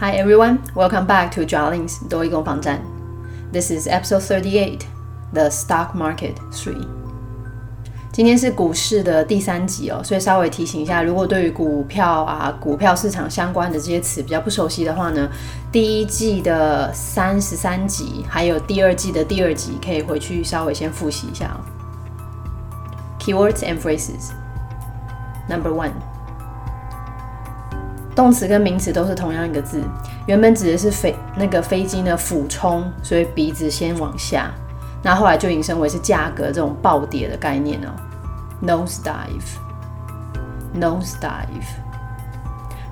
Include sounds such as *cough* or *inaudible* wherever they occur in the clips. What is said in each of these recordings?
Hi everyone, welcome back to Jarling's 多益攻防战。This is episode thirty-eight, the stock market three. 今天是股市的第三集哦，所以稍微提醒一下，如果对于股票啊、股票市场相关的这些词比较不熟悉的话呢，第一季的三十三集，还有第二季的第二集，可以回去稍微先复习一下哦。Keywords and phrases. Number one. 动词跟名词都是同样一个字，原本指的是飞那个飞机呢俯冲，所以鼻子先往下，那后来就引申为是价格这种暴跌的概念哦，nose dive，nose dive。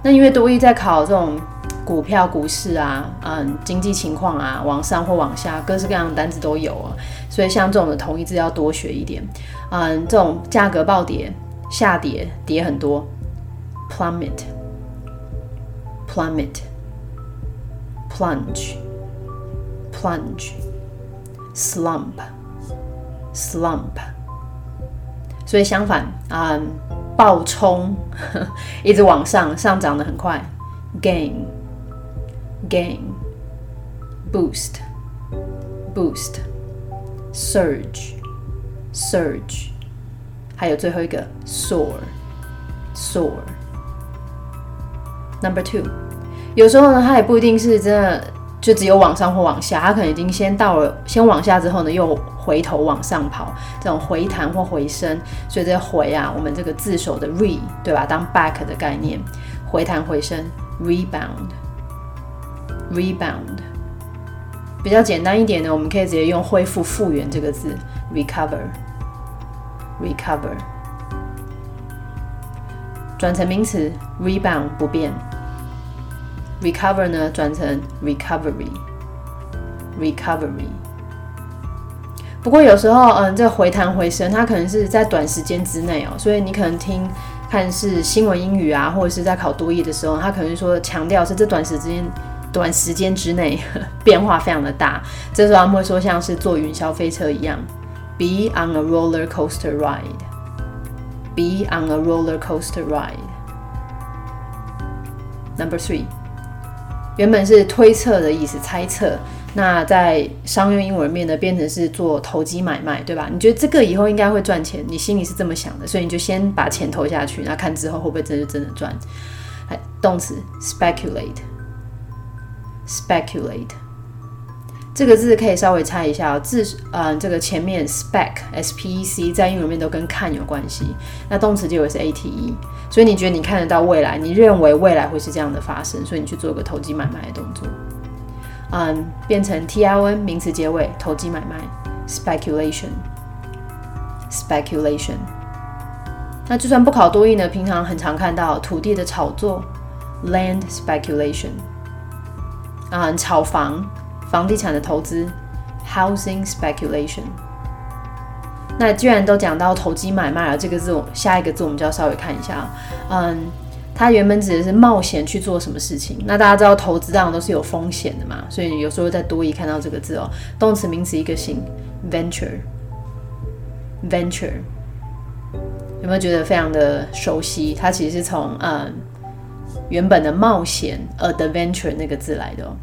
那因为多益在考这种股票、股市啊，嗯，经济情况啊，往上或往下，各式各样的单子都有啊，所以像这种的同义字要多学一点，嗯，这种价格暴跌、下跌、跌很多，plummet。plummet, plunge, plunge, slump, slump。所以相反啊，暴冲，一直往上，上涨的很快，gain, gain, boost, boost, surge, surge，还有最后一个 soar, soar。 Number two，有时候呢，它也不一定是真的就只有往上或往下，它可能已经先到了，先往下之后呢，又回头往上跑，这种回弹或回升。所以这回啊，我们这个字首的 re，对吧？当 back 的概念，回弹回升，rebound，rebound。比较简单一点呢，我们可以直接用恢复、复原这个字，recover，recover。转成名词，rebound 不变。recover 呢转成 recovery，recovery。不过有时候，嗯，这回弹回升，它可能是在短时间之内哦，所以你可能听看是新闻英语啊，或者是在考多译的时候，它可能说强调是这短时间短时间之内 *laughs* 变化非常的大。这时候他们会说像是坐云霄飞车一样，be on a roller coaster ride Be on a roller coaster ride。Number three。原本是推测的意思，猜测。那在商用英文面呢，变成是做投机买卖，对吧？你觉得这个以后应该会赚钱，你心里是这么想的，所以你就先把钱投下去，那看之后会不会真的真的赚？动词 speculate，speculate 这个字可以稍微猜一下哦，字嗯，这个前面 spec s p e c 在英文里面都跟看有关系，那动词结尾是 a t e。所以你觉得你看得到未来，你认为未来会是这样的发生，所以你去做个投机买卖的动作，嗯，变成 t i n 名词结尾，投机买卖，speculation，speculation。那就算不考多义呢，平常很常看到土地的炒作，land speculation，啊，炒房，房地产的投资，housing speculation。那既然都讲到投机买卖了，这个字，下一个字我们就要稍微看一下。嗯，它原本指的是冒险去做什么事情。那大家知道投资当然都是有风险的嘛，所以有时候在多一看到这个字哦，动词名词一个形，venture，venture，有没有觉得非常的熟悉？它其实是从嗯原本的冒险，adventure 那个字来的哦。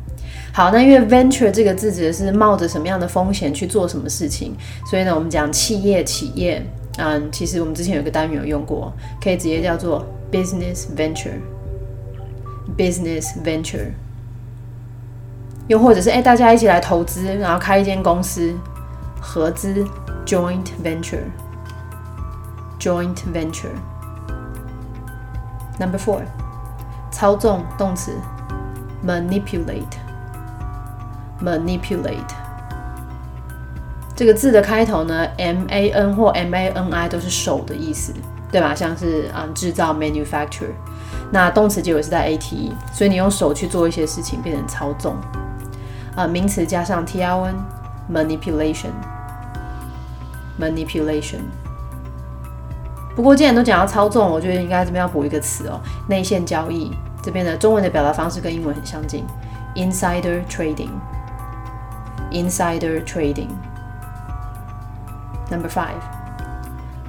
好，那因为 venture 这个字指的是冒着什么样的风险去做什么事情，所以呢，我们讲企业企业，嗯，其实我们之前有个单元有用过，可以直接叫做 business venture，business venture，又或者是哎，大家一起来投资，然后开一间公司，合资 joint venture，joint venture。Number four，操纵动词 manipulate。Manipulate 这个字的开头呢，m a n 或 m a n i 都是手的意思，对吧？像是啊制造 manufacture，那动词结尾是在 a t e，所以你用手去做一些事情，变成操纵。啊，名词加上 t r n manipulation，manipulation。不过既然都讲到操纵，我觉得应该这边要补一个词哦，内线交易。这边的中文的表达方式跟英文很相近，insider trading。Insider trading. Number five，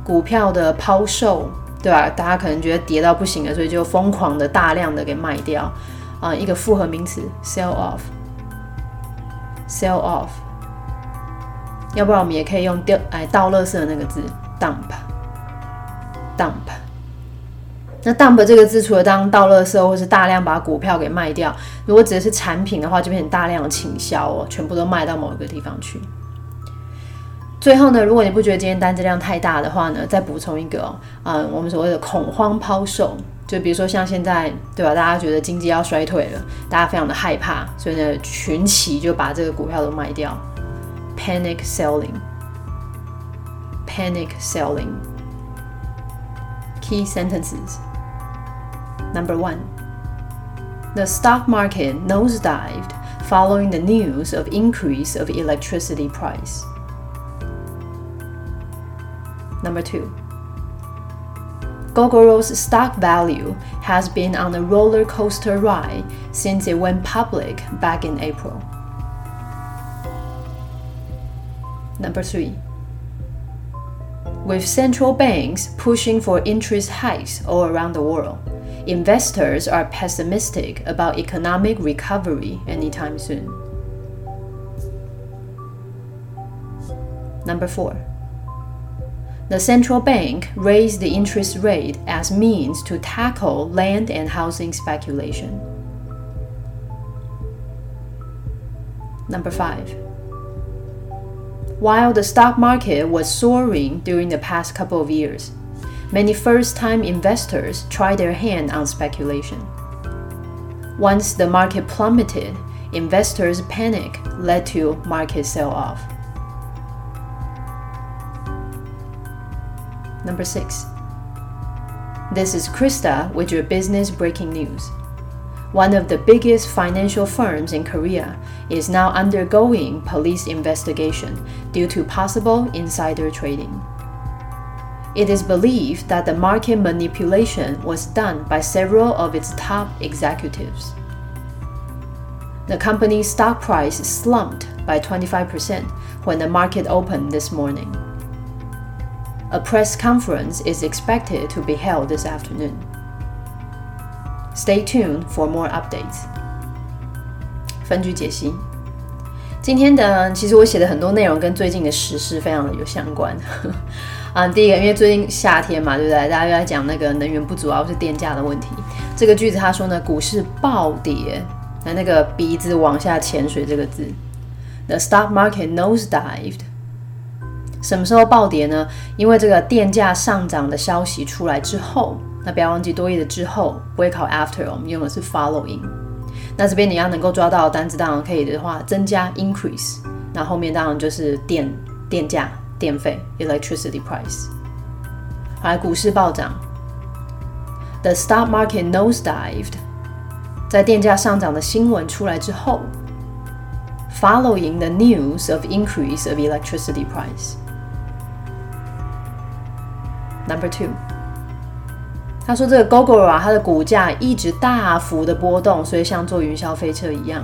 股票的抛售，对吧？大家可能觉得跌到不行了，所以就疯狂的大量的给卖掉。啊一个复合名词 sell off，sell off。要不然我们也可以用掉哎倒垃圾的那个字 dump，dump。那 dump 这个字除了当倒垃圾或是大量把股票给卖掉，如果指的是产品的话，就变成大量倾销哦，全部都卖到某一个地方去。最后呢，如果你不觉得今天单子量太大的话呢，再补充一个哦，嗯，我们所谓的恐慌抛售，就比如说像现在对吧，大家觉得经济要衰退了，大家非常的害怕，所以呢，群起就把这个股票都卖掉，panic selling，panic selling。Key sentences. Number one. The stock market nosedived following the news of increase of electricity price. Number two. Gogoro's stock value has been on a roller coaster ride since it went public back in April. Number three. With central banks pushing for interest hikes all around the world, investors are pessimistic about economic recovery anytime soon. Number 4. The central bank raised the interest rate as means to tackle land and housing speculation. Number 5. While the stock market was soaring during the past couple of years, many first time investors tried their hand on speculation. Once the market plummeted, investors' panic led to market sell off. Number 6. This is Krista with your business breaking news one of the biggest financial firms in Korea, is now undergoing police investigation due to possible insider trading. It is believed that the market manipulation was done by several of its top executives. The company's stock price slumped by 25% when the market opened this morning. A press conference is expected to be held this afternoon. Stay tuned for more updates。分句解析，今天的其实我写的很多内容跟最近的时事非常的有相关 啊。第一个，因为最近夏天嘛，对不对？大家又在讲那个能源不足啊，或是电价的问题。这个句子他说呢，股市暴跌，那那个鼻子往下潜水这个字，The stock market nosedived。什么时候暴跌呢？因为这个电价上涨的消息出来之后。那不要忘记多义的之后不会考 after，我们用的是 following。那这边你要能够抓到单词，当然可以的话，增加 increase，那后面当然就是电电价电费 electricity price。好，来股市暴涨，the stock market nosedived，在电价上涨的新闻出来之后，following the news of increase of electricity price。Number two。他说：“这个 Google 啊，它的股价一直大幅的波动，所以像坐云霄飞车一样。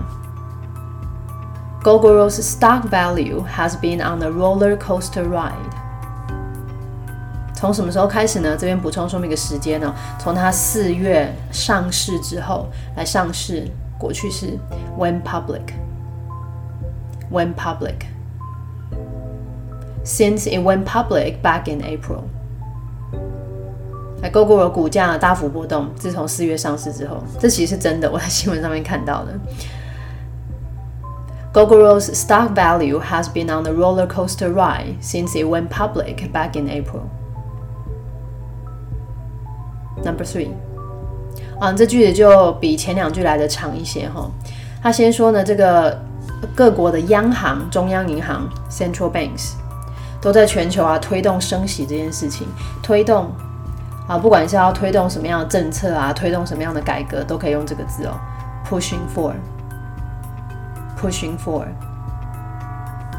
Google's stock value has been on a roller coaster ride。从什么时候开始呢？这边补充说明一个时间呢？从它四月上市之后来上市，过去式 when public，when public。Since it went public back in April。”那 Google 的股价大幅波动，自从四月上市之后，这其实是真的，我在新闻上面看到的。 Google's stock value has been on a roller coaster ride since it went public back in April. Number three，啊，这句子就比前两句来的长一些哈。他先说呢，这个各国的央行、中央银行 （central banks） 都在全球啊推动升息这件事情，推动。啊，不管是要推动什么样的政策啊，推动什么样的改革，都可以用这个字哦，pushing for Pushing for，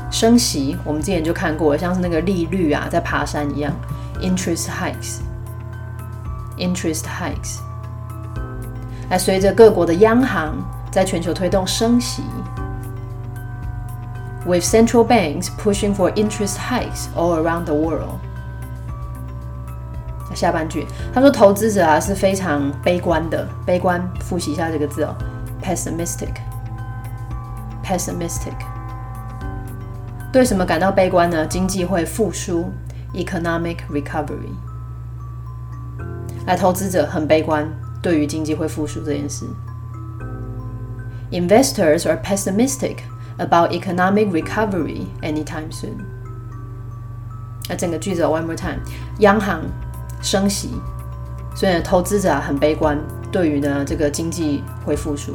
升息，我们之前就看过，像是那个利率啊，在爬山一样，interest hikes，interest hikes，来随着各国的央行在全球推动升息，with central banks pushing for interest hikes all around the world。下半句，他说投资者啊是非常悲观的，悲观，复习一下这个字哦 pessimistic。Pessimistic 对什么感到悲观呢？经济会复苏，economic recovery。来，投资者很悲观，对于经济会复苏这件事。Investors are pessimistic about economic recovery anytime soon。那整个句子 one more time，央行升息，所以，投资者很悲观，对于呢这个经济会复苏。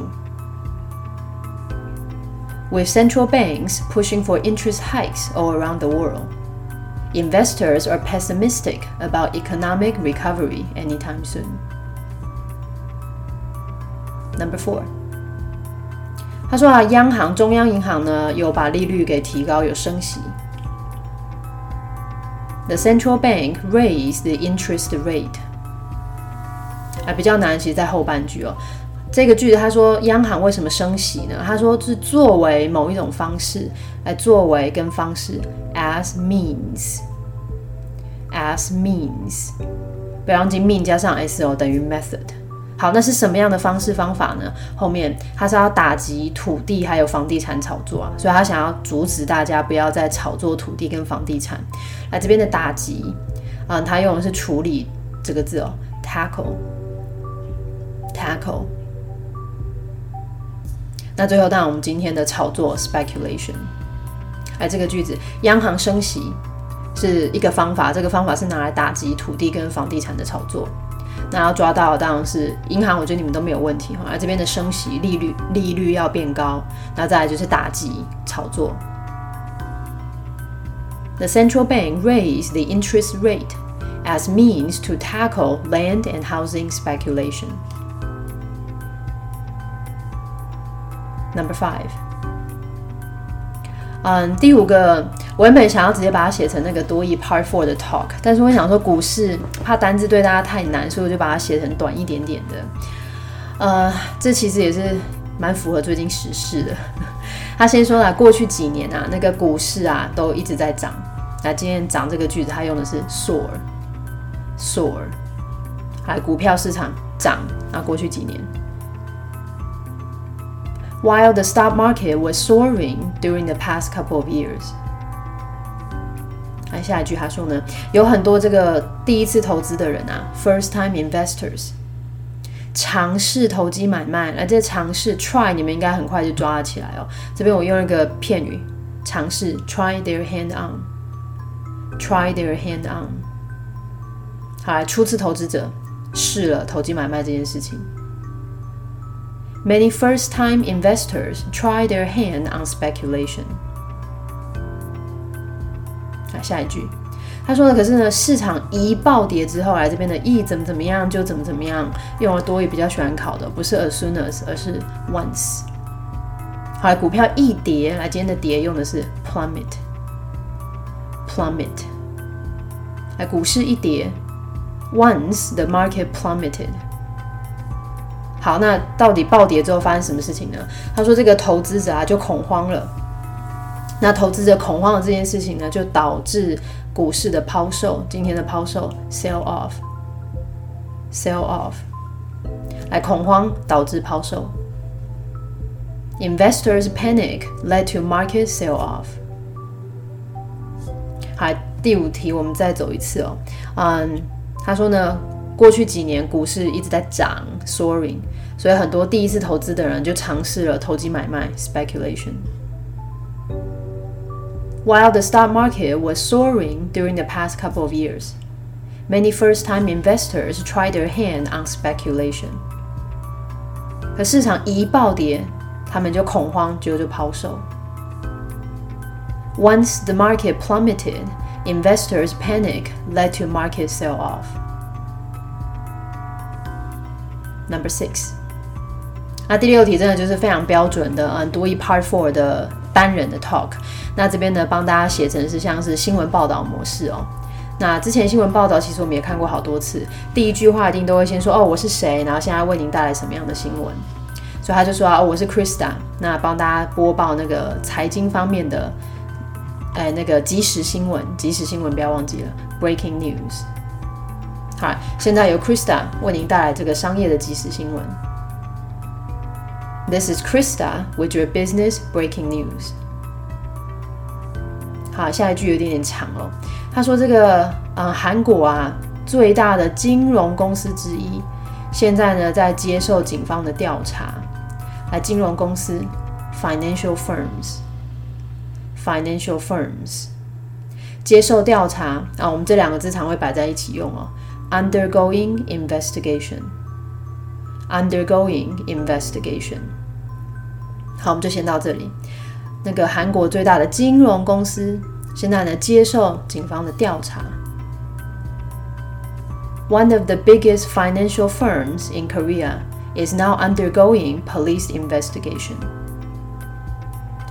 With central banks pushing for interest hikes all around the world, investors are pessimistic about economic recovery anytime soon. Number four. 他说啊，央行中央银行呢有把利率给提高，有升息。The central bank raised the interest rate。啊，比较难，其实在后半句哦。 这个句子他说央行为什么升息呢？他说是作为某一种方式来作为跟方式，as means，as means，不要忘记 mean 加上 s o 等于 method。好，那是什么样的方式方法呢？后面他是要打击土地还有房地产炒作啊，所以他想要阻止大家不要再炒作土地跟房地产。来这边的打击，嗯，他用的是处理这个字哦，tackle，tackle。那最后，当然我们今天的炒作 speculation，哎，这个句子，央行升息是一个方法，这个方法是拿来打击土地跟房地产的炒作。那要抓到当然是银行，我觉得你们都没有问题哈。而这边的升息利率利率要变高，那再来就是打击炒作。The central bank raised the interest rate as means to tackle land and housing speculation. Number five，嗯，第五个，我原本想要直接把它写成那个多义 Part Four 的 Talk，但是我想说股市怕单字对大家太难，所以我就把它写成短一点点的。呃，这其实也是蛮符合最近时事的。*laughs* 他先说了，过去几年啊，那个股市啊都一直在涨。那今天涨这个句子，他用的是 soar，soar，还股票市场涨啊，过去几年。While the stock market was soaring during the past couple of years。来下一句他说呢，有很多这个第一次投资的人啊，first-time investors，尝试投机买卖。那这尝试 try 你们应该很快就抓了起来哦。这边我用一个片语，尝试 try their hand on，try their hand on。好，初次投资者试了投机买卖这件事情。Many first-time investors try their hand on speculation。啊，下一句，他说呢，可是呢，市场一暴跌之后，来这边的一怎么怎么样就怎么怎么样，用了多语比较喜欢考的，不是 as soon as，而是 once。好，股票一跌，来今天的跌用的是 plummet，plummet。来，股市一跌，once the market plummeted。 好，那到底暴跌之后发生什么事情呢？他说这个投资者啊就恐慌了。那投资者恐慌的这件事情呢，就导致股市的抛售。今天的抛售，sell off，sell off，来恐慌导致抛售。Investors panic led to market sell off。好，第五题我们再走一次哦。嗯，他说呢。过去几年股市一直在涨，soaring，所以很多第一次投资的人就尝试了投机买卖 （speculation）。While the stock market was soaring during the past couple of years, many first-time investors tried their hand on speculation. 可市场一暴跌，他们就恐慌，结果就抛售。Once the market plummeted, investors' panic led to market sell-off. Number six，那第六题真的就是非常标准的，嗯，多一 Part Four 的单人的 talk。那这边呢，帮大家写成是像是新闻报道模式哦。那之前新闻报道其实我们也看过好多次，第一句话一定都会先说哦我是谁，然后现在为您带来什么样的新闻。所以他就说啊我是 Krista，那帮大家播报那个财经方面的，哎那个即时新闻，即时新闻不要忘记了，Breaking News。好，现在由 Krista 为您带来这个商业的即时新闻。This is Krista with your business breaking news. 好，下一句有点点长哦。他说：“这个，嗯，韩国啊，最大的金融公司之一，现在呢在接受警方的调查。来，金融公司 （financial firms），financial firms 接受调查啊。我们这两个字常会摆在一起用哦。Undergoing investigation，undergoing investigation。好，我们就先到这里。那个韩国最大的金融公司。”现在呢，接受警方的调查。One of the biggest financial firms in Korea is now undergoing police investigation。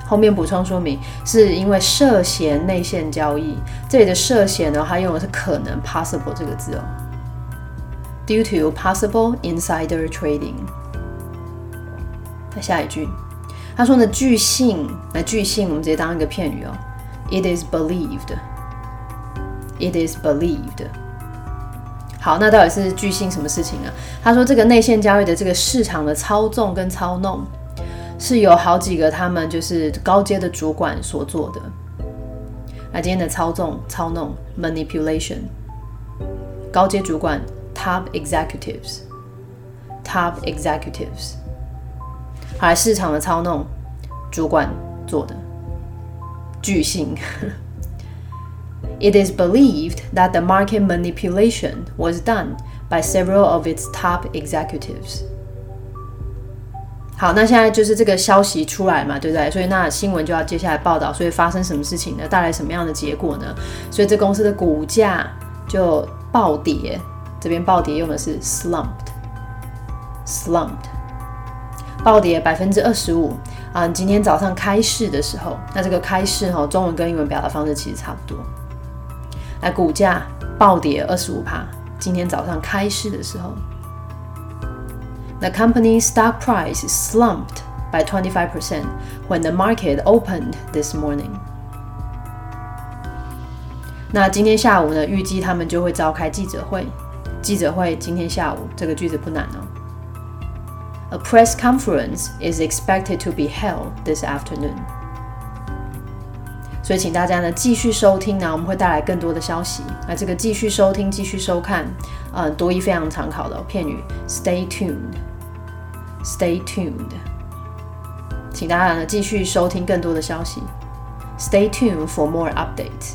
后面补充说明，是因为涉嫌内线交易。这里的涉嫌呢，它用的是可能 （possible） 这个字哦。 Due to possible insider trading。那下一句，他说呢，据信，那据信我们直接当一个片语哦。It is believed. It is believed. 好，那到底是巨星什么事情呢？他说，这个内线交易的这个市场的操纵跟操弄，是有好几个他们就是高阶的主管所做的。那今天的操纵、操弄 （manipulation），高阶主管 （top executives），top executives。好，市场的操弄，主管做的。巨星。It is believed that the market manipulation was done by several of its top executives. 好，那现在就是这个消息出来嘛，对不对？所以那新闻就要接下来报道，所以发生什么事情呢？带来什么样的结果呢？所以这公司的股价就暴跌。这边暴跌用的是 slumped，slumped，暴跌百分之二十五。啊，今天早上开市的时候，那这个开市哈，中文跟英文表达方式其实差不多。来，股价暴跌二十五帕。今天早上开市的时候，The company stock price slumped by twenty five percent when the market opened this morning。那今天下午呢，预计他们就会召开记者会。记者会今天下午，这个句子不难哦。A press conference is expected to be held this afternoon. 所以，请大家呢继续收听呢，我们会带来更多的消息。那这个继续收听、继续收看，呃，多一非常常考的片语，stay tuned，stay tuned。请大家呢继续收听更多的消息，stay tuned for more updates。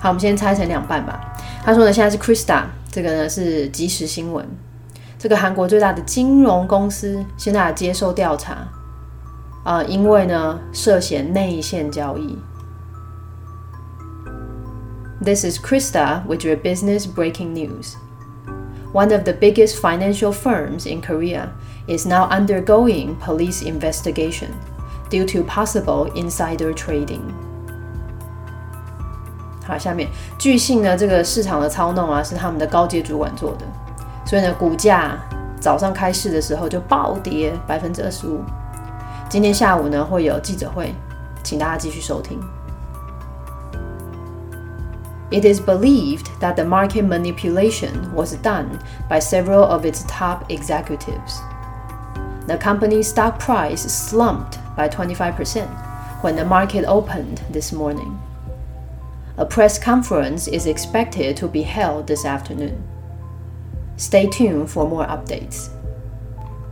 好，我们先拆成两半吧。他说呢，现在是 Krista，这个呢是即时新闻。这个韩国最大的金融公司现在接受调查，啊，因为呢涉嫌内线交易。This is Krista with your business breaking news. One of the biggest financial firms in Korea is now undergoing police investigation due to possible insider trading. 好，下面据信呢，这个市场的操弄啊，是他们的高阶主管做的。所以呢，股价早上开市的时候就暴跌百分之二十五。今天下午呢会有记者会，请大家继续收听。It is believed that the market manipulation was done by several of its top executives. The company's stock price slumped by 25% when the market opened this morning. A press conference is expected to be held this afternoon. Stay tuned for more updates。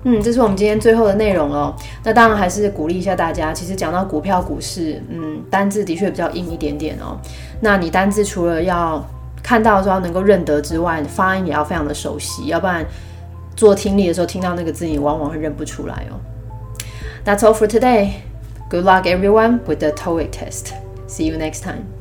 嗯，这是我们今天最后的内容哦。那当然还是鼓励一下大家。其实讲到股票、股市，嗯，单字的确比较硬一点点哦。那你单字除了要看到的时候能够认得之外，发音也要非常的熟悉，要不然做听力的时候听到那个字，你往往会认不出来哦。That's all for today. Good luck everyone with the TOEIC test. See you next time.